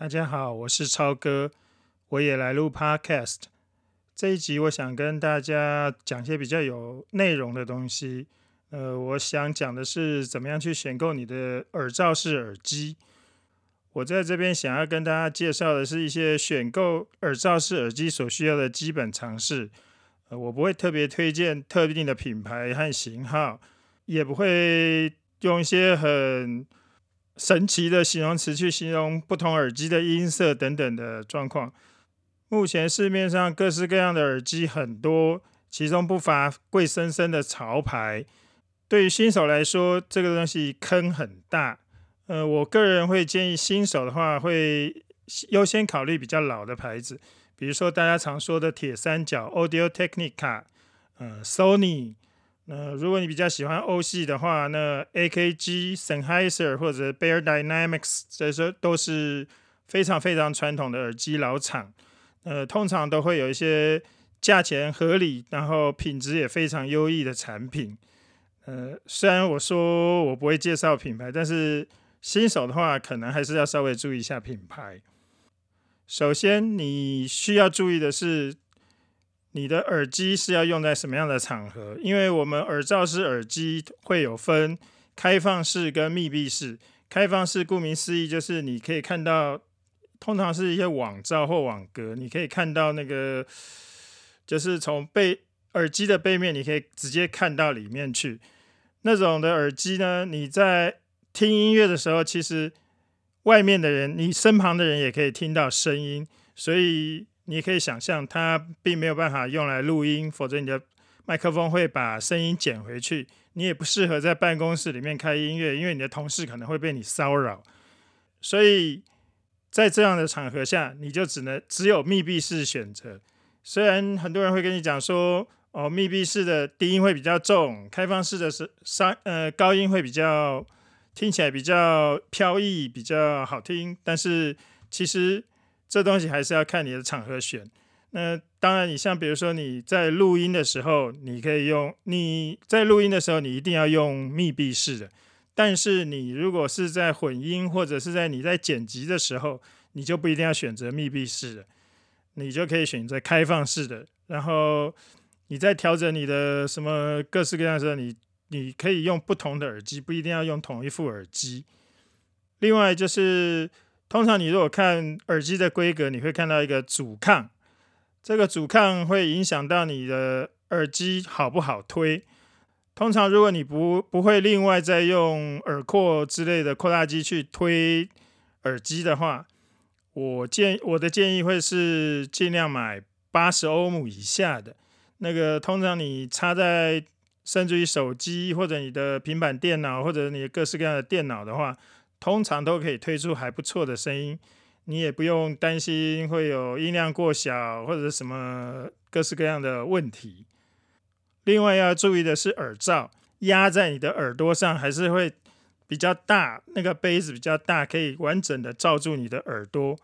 大家好，我是超哥，我也来录 Podcast。这一集我想跟大家讲些比较有内容的东西。呃，我想讲的是怎么样去选购你的耳罩式耳机。我在这边想要跟大家介绍的是一些选购耳罩式耳机所需要的基本常识。呃，我不会特别推荐特定的品牌和型号，也不会用一些很。神奇的形容词去形容不同耳机的音色等等的状况。目前市面上各式各样的耳机很多，其中不乏贵生生的潮牌。对于新手来说，这个东西坑很大。呃，我个人会建议新手的话，会优先考虑比较老的牌子，比如说大家常说的铁三角 Audio Technica，呃，Sony。那如果你比较喜欢欧系的话，那 AKG、Sennheiser 或者 Bear Dynamics 这些都是非常非常传统的耳机老厂。呃，通常都会有一些价钱合理，然后品质也非常优异的产品。呃，虽然我说我不会介绍品牌，但是新手的话，可能还是要稍微注意一下品牌。首先，你需要注意的是。你的耳机是要用在什么样的场合？因为我们耳罩式耳机会有分开放式跟密闭式。开放式顾名思义就是你可以看到，通常是一些网罩或网格，你可以看到那个，就是从背耳机的背面，你可以直接看到里面去。那种的耳机呢，你在听音乐的时候，其实外面的人，你身旁的人也可以听到声音，所以。你可以想象，它并没有办法用来录音，否则你的麦克风会把声音剪回去。你也不适合在办公室里面开音乐，因为你的同事可能会被你骚扰。所以在这样的场合下，你就只能只有密闭式选择。虽然很多人会跟你讲说，哦，密闭式的低音会比较重，开放式的是三呃高音会比较听起来比较飘逸，比较好听，但是其实。这东西还是要看你的场合选。那当然，你像比如说你在录音的时候，你可以用你在录音的时候，你一定要用密闭式的。但是你如果是在混音或者是在你在剪辑的时候，你就不一定要选择密闭式的，你就可以选择开放式的。然后你在调整你的什么各式各样的时候，你你可以用不同的耳机，不一定要用同一副耳机。另外就是。通常你如果看耳机的规格，你会看到一个阻抗，这个阻抗会影响到你的耳机好不好推。通常如果你不不会另外再用耳廓之类的扩大机去推耳机的话，我建我的建议会是尽量买八十欧姆以下的那个。通常你插在甚至于手机或者你的平板电脑或者你各式各样的电脑的话。通常都可以推出还不错的声音，你也不用担心会有音量过小或者什么各式各样的问题。另外要注意的是，耳罩压在你的耳朵上还是会比较大，那个杯子比较大，可以完整的罩住你的耳朵。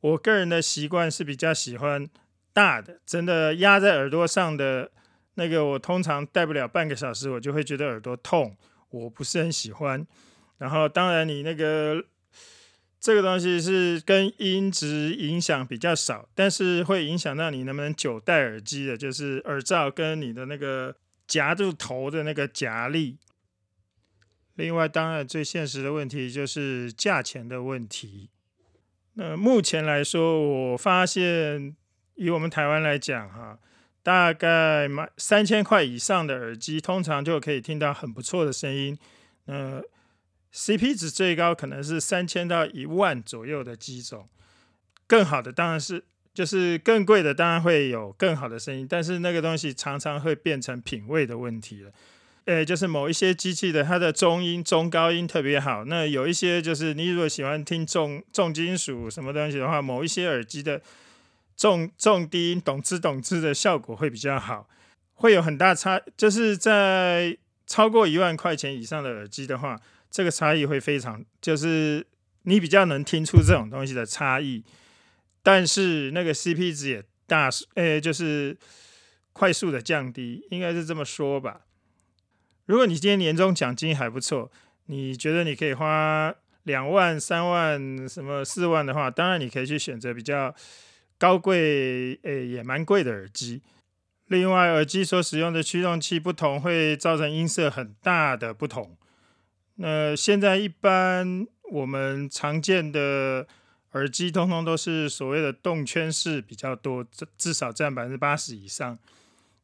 我个人的习惯是比较喜欢大的，真的压在耳朵上的那个，我通常戴不了半个小时，我就会觉得耳朵痛，我不是很喜欢。然后，当然，你那个这个东西是跟音质影响比较少，但是会影响到你能不能久戴耳机的，就是耳罩跟你的那个夹住头的那个夹力。另外，当然最现实的问题就是价钱的问题。那目前来说，我发现以我们台湾来讲，哈，大概买三千块以上的耳机，通常就可以听到很不错的声音。那。CP 值最高可能是三千到一万左右的机种，更好的当然是就是更贵的，当然会有更好的声音，但是那个东西常常会变成品味的问题了。诶，就是某一些机器的它的中音、中高音特别好，那有一些就是你如果喜欢听重重金属什么东西的话，某一些耳机的重重低音、懂之懂之的效果会比较好，会有很大差，就是在超过一万块钱以上的耳机的话。这个差异会非常，就是你比较能听出这种东西的差异，但是那个 CP 值也大，呃，就是快速的降低，应该是这么说吧。如果你今天年终奖金还不错，你觉得你可以花两万、三万、什么四万的话，当然你可以去选择比较高贵，诶，也蛮贵的耳机。另外，耳机所使用的驱动器不同，会造成音色很大的不同。那现在一般我们常见的耳机，通通都是所谓的动圈式比较多，至至少占百分之八十以上。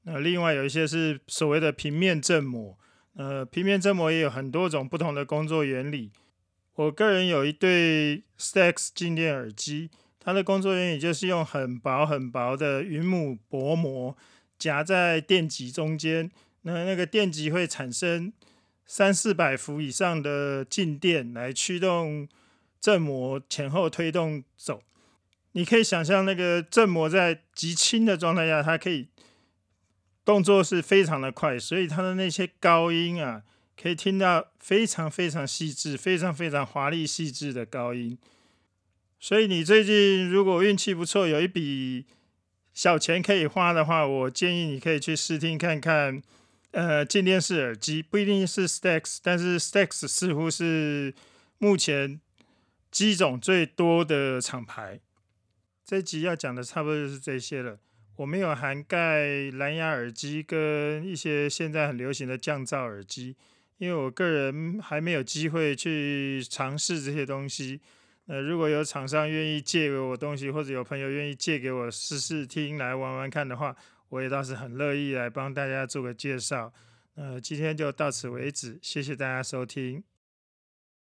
那另外有一些是所谓的平面振膜，呃，平面振膜也有很多种不同的工作原理。我个人有一对 Stax 静电耳机，它的工作原理就是用很薄很薄的云母薄膜夹在电极中间，那那个电极会产生三四百伏以上的静电来驱动振膜前后推动走。你可以想象那个振膜在极轻的状态下，它可以动作是非常的快，所以它的那些高音啊。可以听到非常非常细致、非常非常华丽细致的高音，所以你最近如果运气不错，有一笔小钱可以花的话，我建议你可以去试听看看。呃，静电式耳机不一定是 Stax，但是 Stax 似乎是目前机种最多的厂牌。这集要讲的差不多就是这些了。我没有涵盖蓝牙耳机跟一些现在很流行的降噪耳机。因为我个人还没有机会去尝试这些东西，呃，如果有厂商愿意借给我东西，或者有朋友愿意借给我试试听来玩玩看的话，我也倒是很乐意来帮大家做个介绍。呃，今天就到此为止，谢谢大家收听。